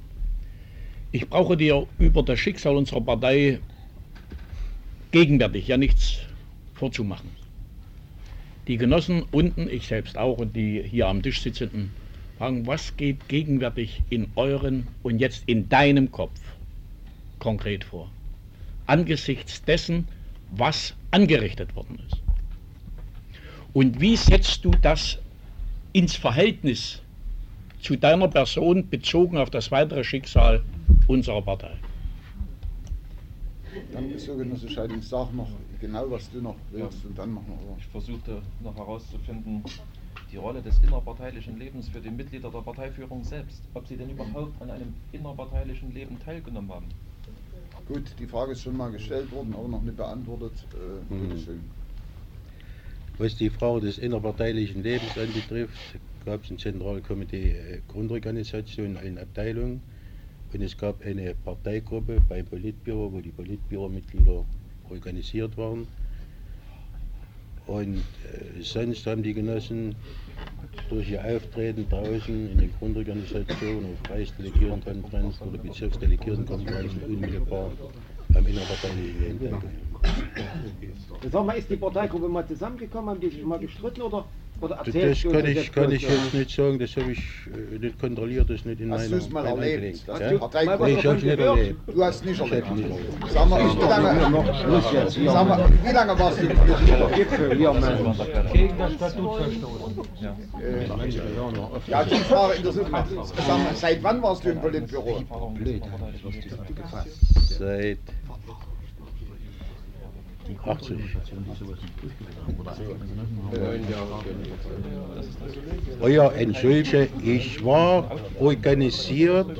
Ich brauche dir über das Schicksal unserer Partei gegenwärtig ja nichts vorzumachen. Die Genossen unten, ich selbst auch und die hier am Tisch sitzenden, fragen, was geht gegenwärtig in euren und jetzt in deinem Kopf? konkret vor. Angesichts dessen, was angerichtet worden ist. Und wie setzt du das ins Verhältnis zu deiner Person bezogen auf das weitere Schicksal unserer Partei? Dann ist so Genosse Scheiding, sag noch genau, was du noch willst und dann machen wir. Ich versuchte noch herauszufinden, die Rolle des innerparteilichen Lebens für die Mitglieder der Parteiführung selbst, ob sie denn überhaupt an einem innerparteilichen Leben teilgenommen haben. Gut, die Frage ist schon mal gestellt worden, aber noch nicht beantwortet. Äh, mhm. Was die Frage des innerparteilichen Lebens anbetrifft, gab es ein Zentralkomitee äh, Grundorganisation, eine Abteilung und es gab eine Parteigruppe beim Politbüro, wo die Politbüromitglieder organisiert waren. Und äh, sonst haben die Genossen durch ihr Auftreten draußen in den Grundorganisationen, auf Kreisdelegiertenkonferenzen oder Bezirksdelegiertenkonferenzen unmittelbar am innerparteilichen Leben. Sag mal, ist die Parteigruppe mal zusammengekommen, haben die sich mal gestritten oder oder das kann ich, kann ich jetzt nicht sagen, das habe ich äh, nicht kontrolliert, das ist nicht in meiner Hast du es mal erlebt? Ja? Ja? Nee, ich habe es nicht erlebt. Du hast es nicht erlebt. Sag mal, wie lange, noch Schluss jetzt. Sag mal, wie lange warst du im Gipfel? Hier, Gegen das Statut verstoßen. Ja. Ja, die Frage interessiert mich. Sag mal, seit wann warst du im Politbüro? Blöd, Seit 80. Oh ja, entschuldige, ich war organisiert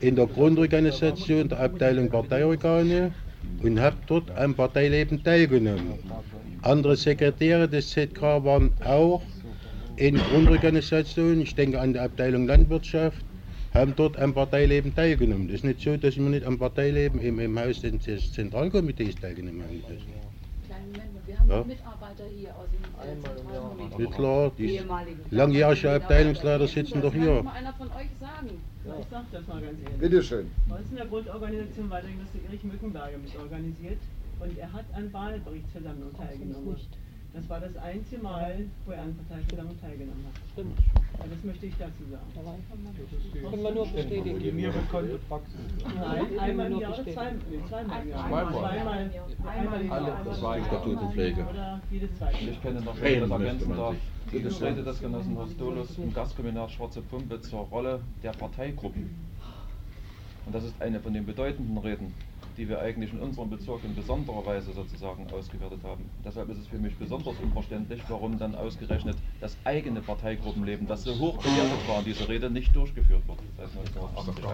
in der Grundorganisation der Abteilung Parteiorgane und habe dort am Parteileben teilgenommen. Andere Sekretäre des ZK waren auch in Grundorganisationen, ich denke an die Abteilung Landwirtschaft, haben dort am Parteileben teilgenommen. Das ist nicht so, dass wir nicht am Parteileben im, im Haus des Zentralkomitees teilgenommen haben. Kleinen Moment, mal, wir haben Ja. noch Mitarbeiter hier aus dem äh, klar, die Ehemaligen. langjährige Abteilungsleiter sitzen doch hier. mal einer von euch sagen? Ich sag das mal ganz ehrlich. Bitte schön. Bei uns in der Grundorganisation war der Genosse Erich Mückenberger mit organisiert und er hat an Wahlberichtsversammlungen teilgenommen. Das war das einzige Mal, wo er an Parteiversammlungen teilgenommen hat. Stimmt. Also das möchte ich dazu sagen. Können wir nur bestätigen. Mir bekannte Praxis. Nein, einmal im Jahr oder zweimal im Jahr. Zweimal. Einmal im Jahr. Das war die Statutenpflege. Ich kenne noch, wenn ich das ergänzen darf, die Gespräche des Genossen Horst Dolus im Gastkombinat Schwarze Pumpe zur Rolle der Parteigruppen. Und das ist eine von den bedeutenden Reden, die wir eigentlich in unserem Bezirk in besonderer Weise sozusagen ausgewertet haben. Deshalb ist es für mich besonders unverständlich, warum dann ausgerechnet das eigene Parteigruppenleben, das so hoch bewertet war in dieser Rede, nicht durchgeführt wird. 1980.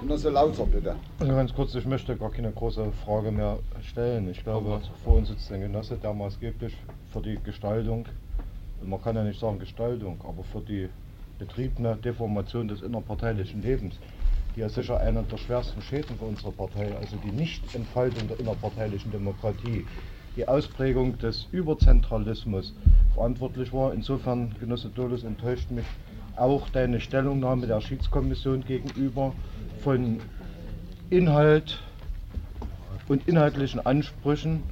Genosse Lauter, bitte. Also ganz kurz, ich möchte gar keine große Frage mehr stellen. Ich glaube, vor uns sitzt ein Genosse, der maßgeblich für die Gestaltung, man kann ja nicht sagen Gestaltung, aber für die betriebene Deformation des innerparteilichen Lebens, die ja sicher einer der schwersten Schäden für unsere Partei, also die Nichtentfaltung der innerparteilichen Demokratie, die Ausprägung des Überzentralismus verantwortlich war. Insofern, Genosse Dolus, enttäuscht mich auch deine Stellungnahme der Schiedskommission gegenüber von Inhalt und inhaltlichen Ansprüchen.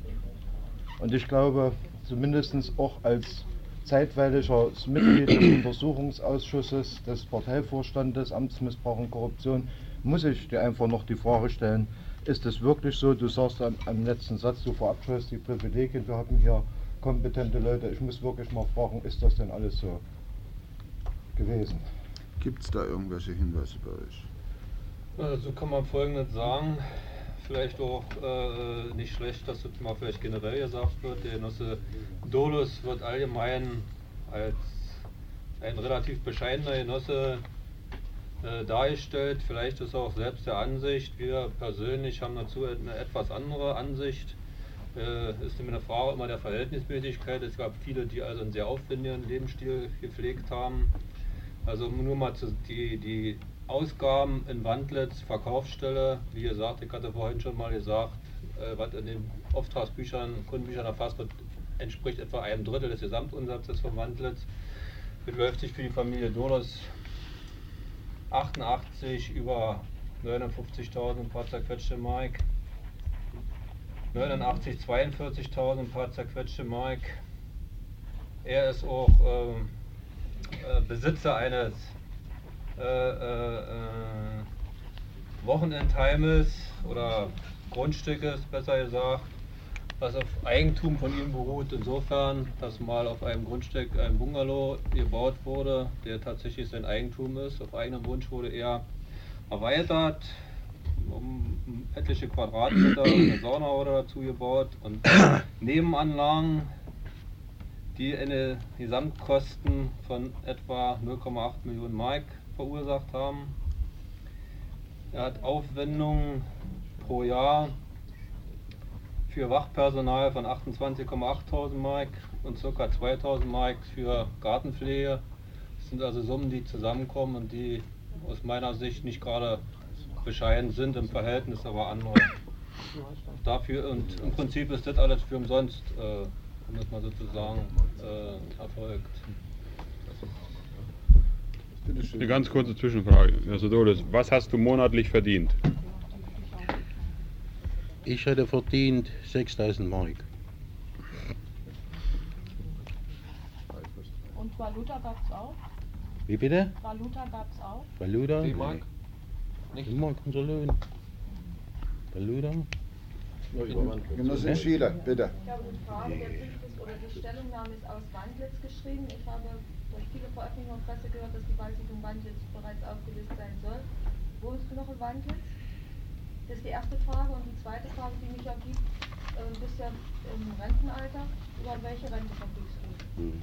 Und ich glaube, zumindest auch als zeitweiliges Mitglied des Untersuchungsausschusses des Parteivorstandes Amtsmissbrauch und Korruption muss ich dir einfach noch die Frage stellen, ist es wirklich so, du sagst am, am letzten Satz, du verabscheust die Privilegien, wir haben hier kompetente Leute, ich muss wirklich mal fragen, ist das denn alles so gewesen? Gibt es da irgendwelche Hinweise bei euch? Also kann man folgendes sagen, vielleicht auch äh, nicht schlecht, dass das mal vielleicht generell gesagt wird. Der Genosse Dolus wird allgemein als ein relativ bescheidener Genosse äh, dargestellt. Vielleicht ist auch selbst der Ansicht. Wir persönlich haben dazu eine etwas andere Ansicht. Äh, ist immer eine Frage immer der Verhältnismäßigkeit. Es gab viele, die also einen sehr aufwendigen Lebensstil gepflegt haben. Also nur mal zu, die, die Ausgaben in Wandlitz, Verkaufsstelle, wie gesagt, ich hatte vorhin schon mal gesagt, äh, was in den Auftragsbüchern, Kundenbüchern erfasst wird, entspricht etwa einem Drittel des Gesamtumsatzes von Wandlitz. Beläuft sich für die Familie Dolos 88 über 59.000 ein paar zerquetschte Mark. 89, 42.000 ein paar zerquetschte Mark. Er ist auch ähm, äh, Besitzer eines äh, äh, äh, Wochenendheimes oder Grundstückes, besser gesagt, was auf Eigentum von ihm beruht. Insofern, dass mal auf einem Grundstück ein Bungalow gebaut wurde, der tatsächlich sein Eigentum ist. Auf eigenem Wunsch wurde er erweitert um etliche Quadratmeter, eine Sauna wurde dazu gebaut und Nebenanlagen, die eine Gesamtkosten von etwa 0,8 Millionen Mark verursacht haben. Er hat Aufwendungen pro Jahr für Wachpersonal von 28,8.000 Mark und ca. 2.000 Mark für Gartenpflege. Das sind also Summen, die zusammenkommen und die aus meiner Sicht nicht gerade bescheiden sind im Verhältnis, aber andere. Dafür und im Prinzip ist das alles für umsonst, äh, um das mal sozusagen äh, erfolgt. Eine ganz kurze Zwischenfrage. Herr Sodolis, was hast du monatlich verdient? Ich hätte verdient 6000 Mark. Und Valuta gab es auch? Wie bitte? Valuta gab es auch? Valuta? D-Mark? Nicht? D-Mark, unser Lohn. Valuta? Genosse Schiele, bitte. Ich habe eine Frage, der Brief ist, oder die Stellungnahme ist aus Wandlitz geschrieben. Ich habe viele Veröffentlichungen und Presse gehört, dass die Waldsiedlung Wandlitz bereits aufgelöst sein soll. Wohnst du noch Wandlitz? Das ist die erste Frage. Und die zweite Frage, die mich ergibt, äh, bist ja im Rentenalter. Über welche Rente verfügst du? Hm.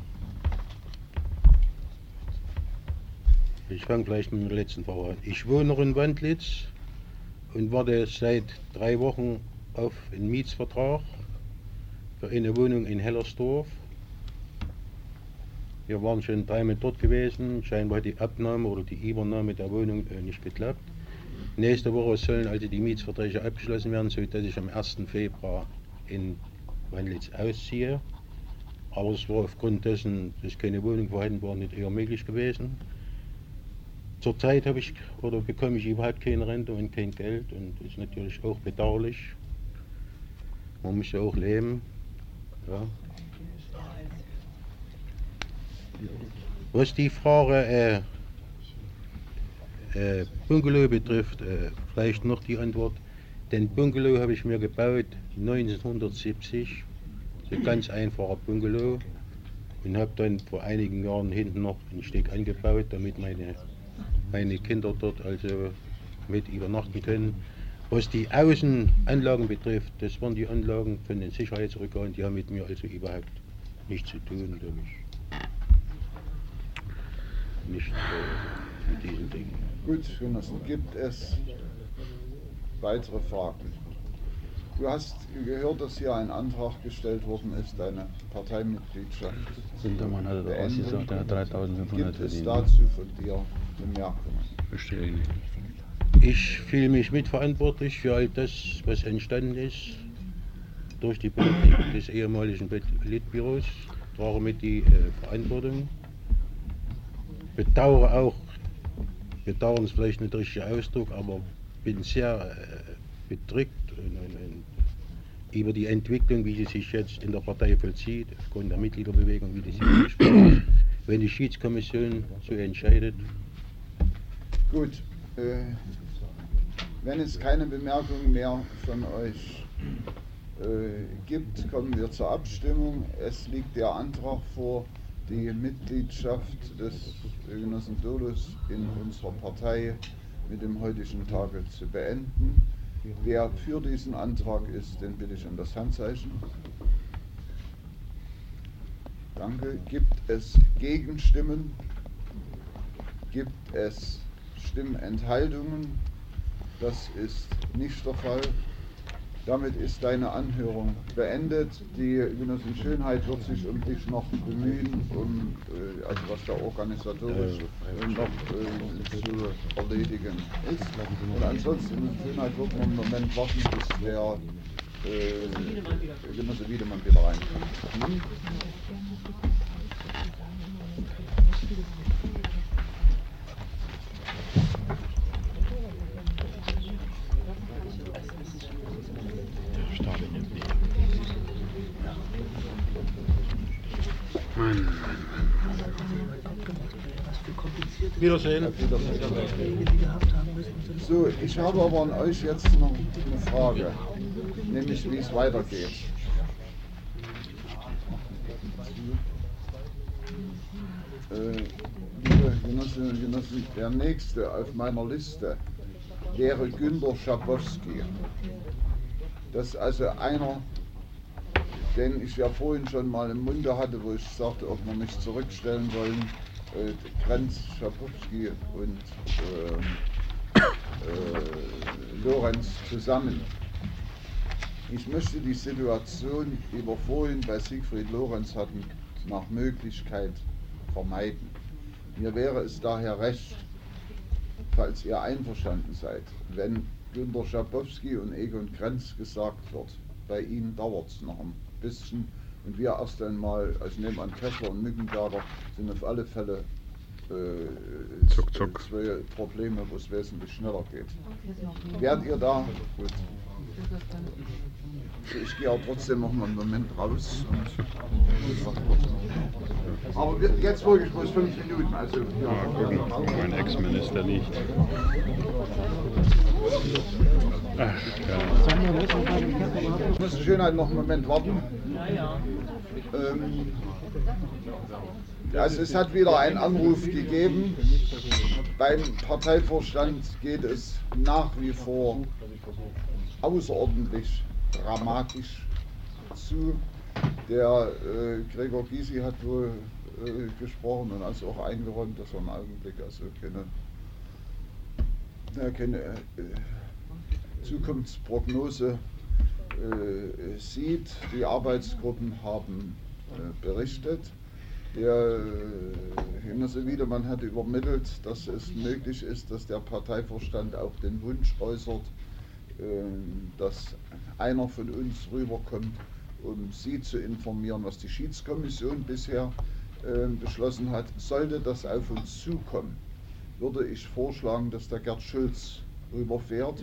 Ich fange gleich mit der letzten Frage an. Ich wohne noch in Wandlitz und warte seit drei Wochen auf einen Mietsvertrag für eine Wohnung in Hellersdorf. Wir waren schon dreimal dort gewesen. Scheinbar hat die Abnahme oder die Übernahme der Wohnung äh, nicht geklappt. Nächste Woche sollen also die Mietsverträge abgeschlossen werden, sodass ich am 1. Februar in Wandlitz ausziehe. Aber es war aufgrund dessen, dass keine Wohnung vorhanden war, nicht eher möglich gewesen. Zurzeit habe ich oder bekomme ich überhaupt keine Rente und kein Geld und das ist natürlich auch bedauerlich. Man muss ja auch leben. Ja. Was die Frage äh, äh, Bungalow betrifft, äh, vielleicht noch die Antwort. Den Bungalow habe ich mir gebaut 1970, so ein ganz einfacher Bungalow und habe dann vor einigen Jahren hinten noch ein Stück angebaut, damit meine, meine Kinder dort also mit übernachten können. Was die Außenanlagen betrifft, das waren die Anlagen von den Sicherheitsorganen, die haben mit mir also überhaupt nichts zu tun. Ich nicht äh, mit diesen Dingen. Gut, Jonas, gibt es weitere Fragen? Du hast gehört, dass hier ein Antrag gestellt worden ist, deine Parteimitgliedschaft. Sintermann hatte doch ausgesagt, er hat 3500 Gibt es verdient. dazu von dir Bemerkungen? Verstehe ich nicht. Ich fühle mich mitverantwortlich für all das, was entstanden ist durch die Politik des ehemaligen Politbüros. Trage mit die äh, Verantwortung. Bedauere auch, bedauern ist vielleicht nicht der richtige Ausdruck, aber bin sehr äh, bedrückt und, und, und über die Entwicklung, wie sie sich jetzt in der Partei vollzieht, aufgrund der Mitgliederbewegung, wie die sich gesprochen. Wenn die Schiedskommission so entscheidet, Gut, äh, wenn es keine Bemerkungen mehr von euch äh, gibt, kommen wir zur Abstimmung. Es liegt der Antrag vor, die Mitgliedschaft des Genossen Dolus in unserer Partei mit dem heutigen Tage zu beenden. Wer für diesen Antrag ist, den bitte ich um das Handzeichen. Danke. Gibt es Gegenstimmen? Gibt es Stimmenthaltungen? Das ist nicht der Fall. Damit ist deine Anhörung beendet. Die Genossin Schönheit wird sich um dich noch bemühen, um, äh, also was da organisatorisch äh, noch äh, zu erledigen ist. Und ansonsten, Schönheit wird man im Moment warten, bis der äh, Genosse Wiedemann wieder reinkommt. Hm? Wiedersehen. So, ich habe aber an euch jetzt noch eine Frage, nämlich wie es weitergeht. Äh, liebe Genossinnen und Genossen, der nächste auf meiner Liste wäre Günter Schabowski. Das ist also einer, den ich ja vorhin schon mal im Munde hatte, wo ich sagte, ob wir mich zurückstellen wollen. Äh, Grenz, Schabowski und ähm, äh, Lorenz zusammen. Ich möchte die Situation, die wir vorhin bei Siegfried Lorenz hatten, nach Möglichkeit vermeiden. Mir wäre es daher recht, falls ihr einverstanden seid, wenn Günter Schabowski und Egon Krenz gesagt wird. Bei ihnen dauert es noch ein bisschen und wir erst einmal, also nehmen an Kessler und Mückenberger, sind auf alle Fälle äh, Zuck, zuck. zwei Probleme, wo es wesentlich schneller geht. Werdet ihr da? Gut. Ich gehe auch trotzdem noch mal einen Moment raus. Aber jetzt wirklich bloß fünf Minuten. Also, Mal gucken, mein Ex-Minister liegt. Ich muss die Schönheit noch einen Moment warten. Ja, ja. Ähm, also es hat wieder einen Anruf gegeben. Beim Parteivorstand geht es nach wie vor außerordentlich dramatisch zu. Der äh, Gregor Gysi hat wohl äh, gesprochen und also auch eingeräumt, dass er im Augenblick also keine, ja, keine äh, Zukunftsprognose äh, sieht. Die Arbeitsgruppen haben äh, berichtet. Der äh, Genosse Wiedemann hat übermittelt, dass es möglich ist, dass der Parteivorstand auch den Wunsch äußert, äh, dass einer von uns rüberkommt, um Sie zu informieren, was die Schiedskommission bisher äh, beschlossen hat. Sollte das auf uns zukommen, würde ich vorschlagen, dass der Gerd Schulz rüberfährt.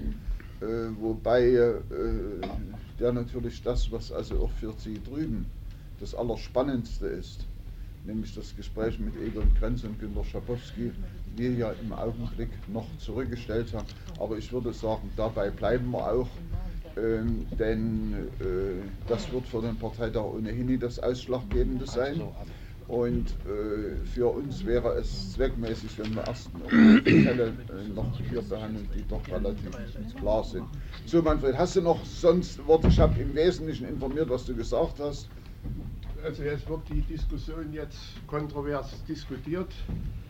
Äh, wobei äh, der natürlich das, was also auch für Sie drüben das Allerspannendste ist, nämlich das Gespräch mit Egon Krenz und Günter Schabowski, wir ja im Augenblick noch zurückgestellt haben. Aber ich würde sagen, dabei bleiben wir auch, ähm, denn äh, das wird für den Parteitag ohnehin nie das Ausschlaggebende sein. Und äh, für uns wäre es zweckmäßig, wenn wir erst noch äh, noch hier behandeln, die doch relativ klar sind. So, Manfred, hast du noch sonst Worte? Ich habe im Wesentlichen informiert, was du gesagt hast. Also es wird die Diskussion jetzt kontrovers diskutiert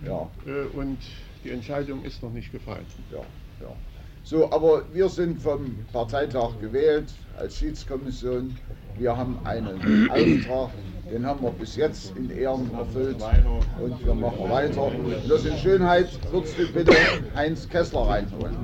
Ja. äh, und die Entscheidung ist noch nicht gefallen. Ja, ja. So, aber wir sind vom Parteitag gewählt als Schiedskommission. Wir haben einen Auftrag, den haben wir bis jetzt in Ehren erfüllt und wir machen weiter. Und das in Schönheit würdest du bitte Heinz Kessler reinholen.